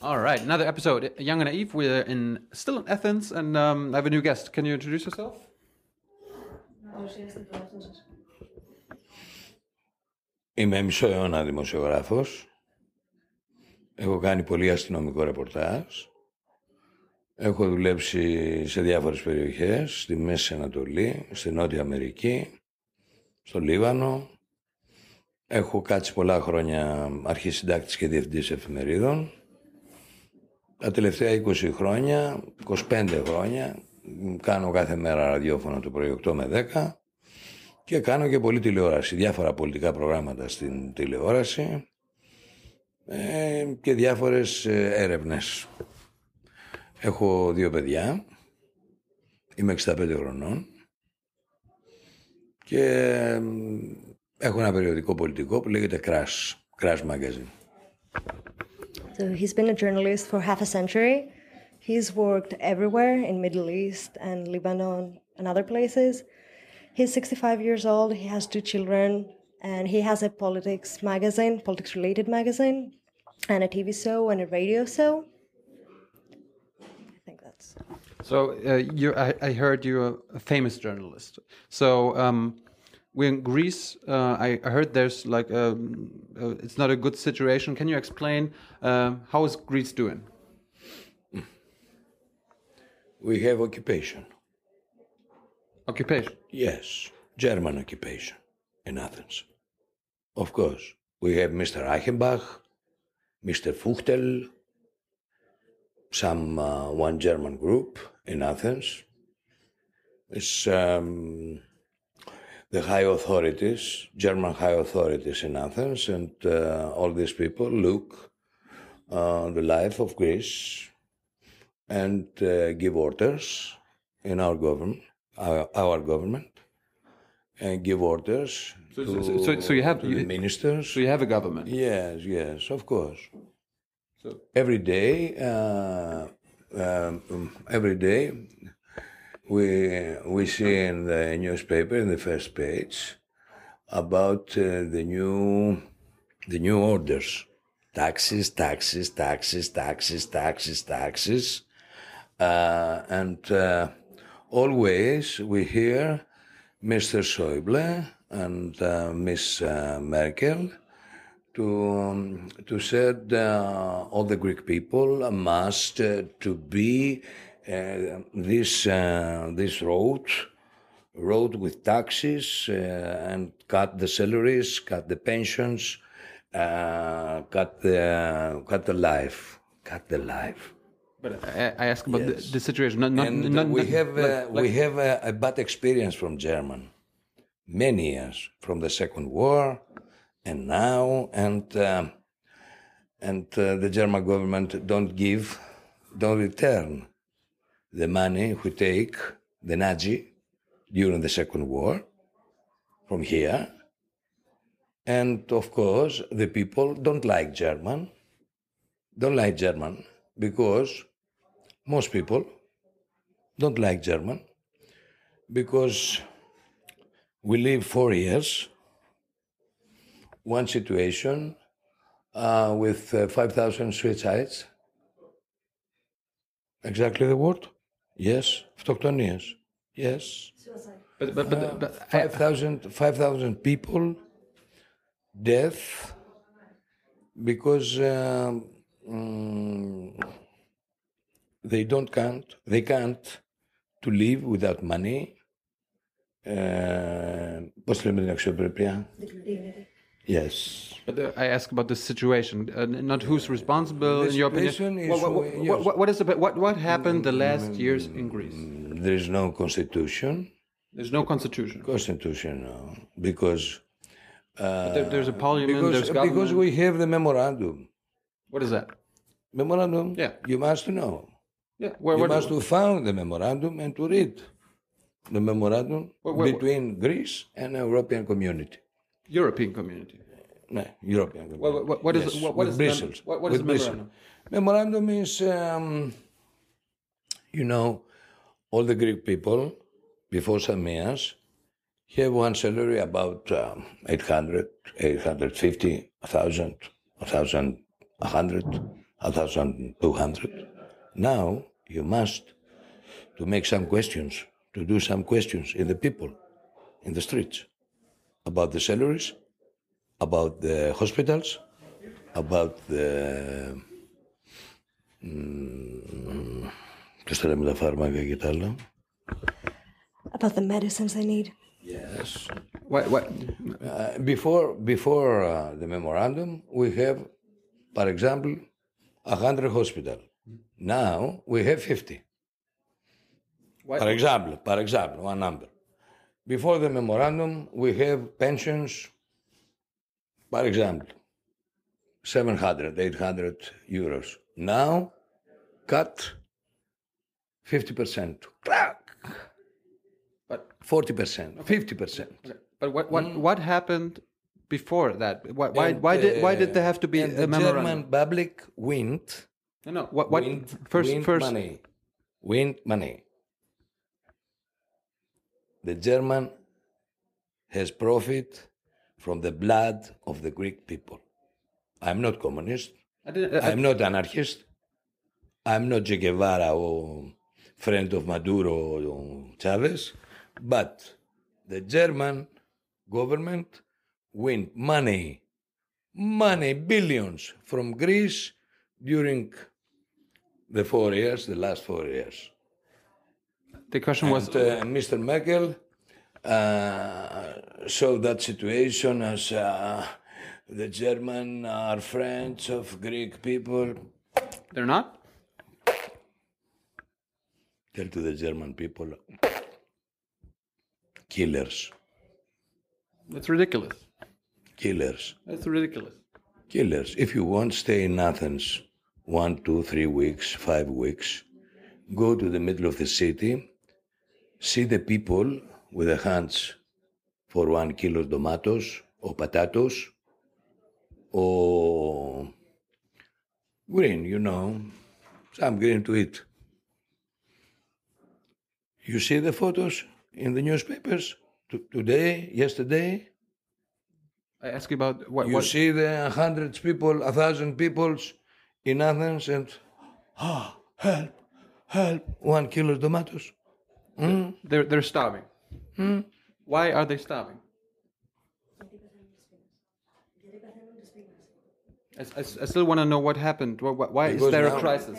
All right, another episode, Young and Naive. We're in still in Athens, and um, I have a new guest. Can you introduce yourself? Είμαι μισό αιώνα δημοσιογράφος. Έχω κάνει πολύ αστυνομικό ρεπορτάζ. Έχω δουλέψει σε διάφορες περιοχές, στη Μέση Ανατολή, στη Νότια Αμερική, στο Λίβανο. Έχω κάτσει πολλά χρόνια αρχισυντάκτης και διευθυντής εφημερίδων. Τα τελευταία 20 χρόνια, 25 χρόνια, κάνω κάθε μέρα ραδιόφωνο το πρωί 8 με 10 και κάνω και πολύ τηλεόραση, διάφορα πολιτικά προγράμματα στην τηλεόραση ε, και διάφορες ε, έρευνες. Έχω δύο παιδιά, είμαι 65 χρονών και ε, έχω ένα περιοδικό πολιτικό που λέγεται Crash, Crash Magazine. So he's been a journalist for half a century. He's worked everywhere in Middle East and Lebanon and other places. He's 65 years old. He has two children, and he has a politics magazine, politics related magazine, and a TV show and a radio show. I think that's. So uh, you, I, I heard you're a famous journalist. So um, we're in Greece. Uh, I I heard there's like a, uh, it's not a good situation. Can you explain uh, how is Greece doing? We have occupation. Occupation. Yes, German occupation in Athens. Of course, we have Mr. Reichenbach, Mr. Fuchtel, some uh, one German group in Athens. It's um, the high authorities, German high authorities in Athens, and uh, all these people look uh, the life of Greece and uh, give orders in our government, our, our government, and give orders So, to, so, so, so you have you, ministers. so you have a government. Yes, yes, of course. So Every day, uh, um, every day, we we see in the newspaper in the first page about uh, the new the new orders, taxes, taxes, taxes, taxes, taxes, taxes, uh, and uh, always we hear Mr. Schäuble and uh, Miss uh, Merkel to um, to said uh, all the Greek people must uh, to be this uh, this road road with taxes uh, and cut the salaries, cut the pensions, uh, cut the cut the life, cut the life. But I, I ask about Yes. the, the situation. Not, not, not, we have uh, like- we have a, a bad experience from German, many years from the Second War, and now and um, and uh, the German government don't give, don't return the money we take the Nazi during the Second War from here, and of course the people don't like German, don't like German because most people don't like German because we live four years, one situation uh, with uh, 5,000 suicides. Exactly the word? Yes. Αυτοκτονίες. Yes. but, but, but, but I, 5,000 5,000 people death because um, mm, they don't can't they can't to live without money. Uh, πώς λέμε την αξιοπρέπεια? Yes. But uh, I ask about the situation, uh, not who's responsible in your opinion. is What, what, what, yes. what, what is the, what what happened the last years in Greece? There is no constitution. There's no constitution. Constitution, no. Because, uh, There, there's a parliament. because, there's government. because we have the memorandum. what is that? Memorandum? Yeah. You must know. Yeah, where, you where, must to found the memorandum and to read the memorandum Where- where- between Greece and European community. European community. No, European. What- is- Yes, what- what with the Brussels. what- what is With Brussels. memorandum? Memorandum is, um, you know, all the Greek people before years have one salary about um, 800, 850, 1,000, 1,100, 1,200. Now you must to make some questions, to do some questions in the people, in the streets, about the salaries, about the hospitals, about the. Um, about the medicines they need. Yes. What, what? Uh, before before uh, the memorandum, we have, for example, a 100 hospital. Now we have 50. What? For example, for example, one number. Before the memorandum, we have pensions for example, 700, 800 euros. Now, cut 50%. Crack! but 40%, 50%. but what what hmm. what happened before that? Why why, And, why did why did there have to be a the memorandum? German public went no, no. What what wind, first wind first money, wind money. The German has profit from the blood of the Greek people. I'm not communist. I I, I'm not anarchist. I'm not Che Guevara or friend of Maduro or Chavez. But the German government win money, money, billions from Greece during the four years, the last four years. the question was And, uh, Mr. Merkel uh, saw that situation as uh, the German are friends of Greek people. they're not. Tell to the German people, killers, That's ridiculous. killers, That's ridiculous. killers. If you want, stay in Athens one, two, three weeks, five weeks. Go to the middle of the city, see the people with their hands for one kilo tomatoes or potatoes or green, you know, some green to eat. You see the photos in the newspapers T- today, yesterday. I ask you about what You what see the hundreds people, a thousand peoples in Athens, and ah, help, help, one kilo tomatoes. they're they're starving. Hmm? Why are they starving? I, I, I still want to know what happened. Why, why is Because there a now- crisis?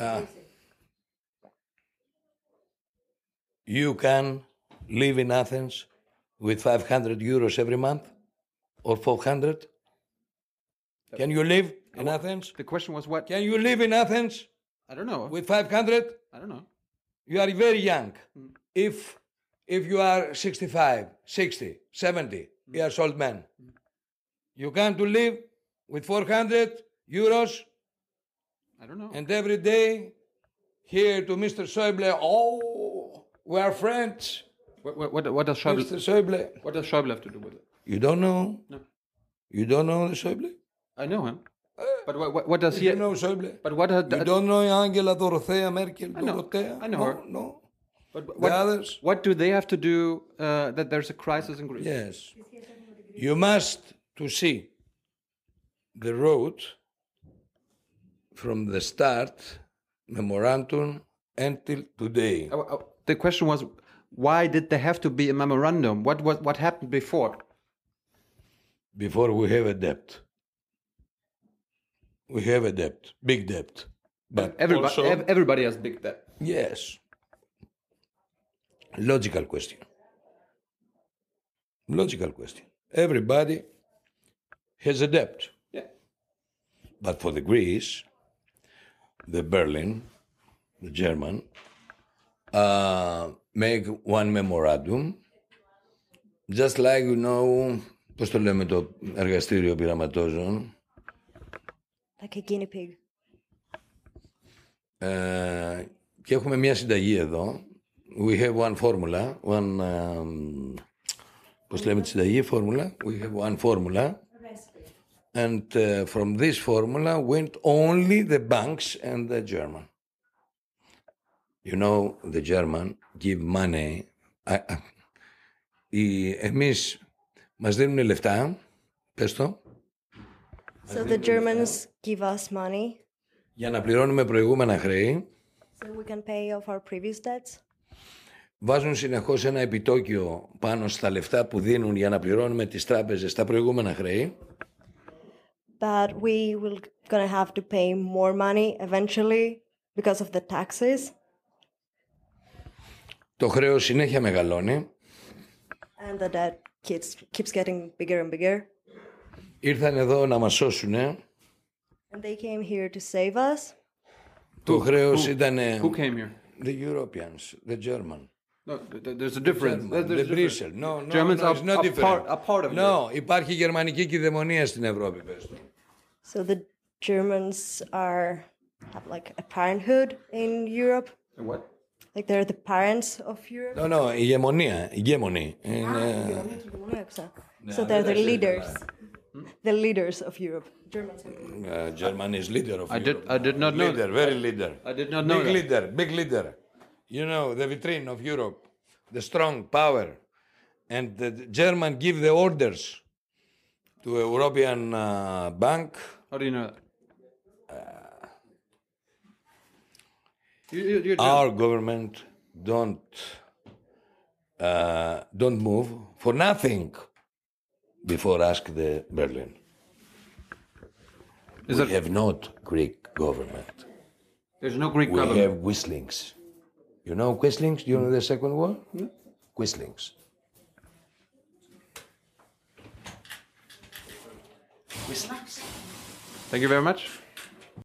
Ah. You can live in Athens with 500 euros every month or 400. Can you live in Athens? The question was what? Can you live in Athens I don't know. with 500? I don't know. You are very young. Hmm. If if you are 65, 60, 70 years old man, you can to live with 400 euros I don't know. and every day here to Mr. Schäuble, oh, we are friends. What, what, what, what does Schäuble, Mr. Schäuble, what does Schäuble have to do with it? you don't know? No. You don't know the Schäuble? I know him. Uh, but what, what, what does he? You know Schäuble? But what? Had, You don't know Angela Dorothea Merkel? know. Dorothea? I know no, her. No. But The what, others? what do they have to do uh, that there's a crisis in Greece? Yes. You must to see the road from the start, memorandum, until today. Uh, uh, The question was, why did there have to be a memorandum? What what, what happened before? Before we have a debt. We have a debt, big debt. But Everybody, also, everybody has big debt. yes. Logical question. Logical question. Everybody has a debt. Yeah. But for the Greece, the Berlin, the German, uh, make one memorandum, just like, you know, πώς το λέμε το εργαστήριο πειραματόζων, Like a guinea pig. ε, και έχουμε μια συνταγή εδώ. We have one formula, one, um, πώς λέμε τη συνταγή, formula. We have one formula. And uh, from this formula went only the banks and the German. You know, the German give money. Α, α, οι, εμείς μας δίνουν λεφτά, πες το, So the Germans give us money για να πληρώνουμε προηγούμενα χρέη. so we can pay off our previous debts. Βάζουν συνεχώς ένα επιτόκιο πάνω στα λεφτά που δίνουν για να πληρώνουμε τις τράπεζες τα προηγούμενα χρέη. But we will gonna have to pay more money eventually because of the taxes. Το χρέος συνέχεια μεγαλώνει. And the debt keeps keeps getting bigger and bigger. Ήρθαν εδώ να μας σώσουνε. And they came here to save us. Το χρέος who- ήταν Who came here? the Europeans, the German. No, th- th- there's a difference. There's The a difference. Brussels. No, no, Germans no, are, it's not are different. part, are part of No, υπάρχει γερμανική κυδαιμονία στην Ευρώπη, πες το. So the Germans are have like a parenthood in Europe. it. What? Like they're the parents of Europe. No, no, ηγεμονία, ηγέμονη. Είναι... So they're the leaders. The leaders of Europe. Germans. Uh, German is leader of I did. Europe. I did not know. Leader, very leader. I did not know Big that. leader, big leader. You know, the vitrine of Europe, the strong power. And the German give the orders to European uh, Bank. How do you know that? You, you, you're Our government don't uh, don't move for nothing before ask the Berlin. Is we it- have not Greek government. There's no Greek We government. We have Quislings. You know Quislings? Do you know the second one? Quislings. Thank you very much.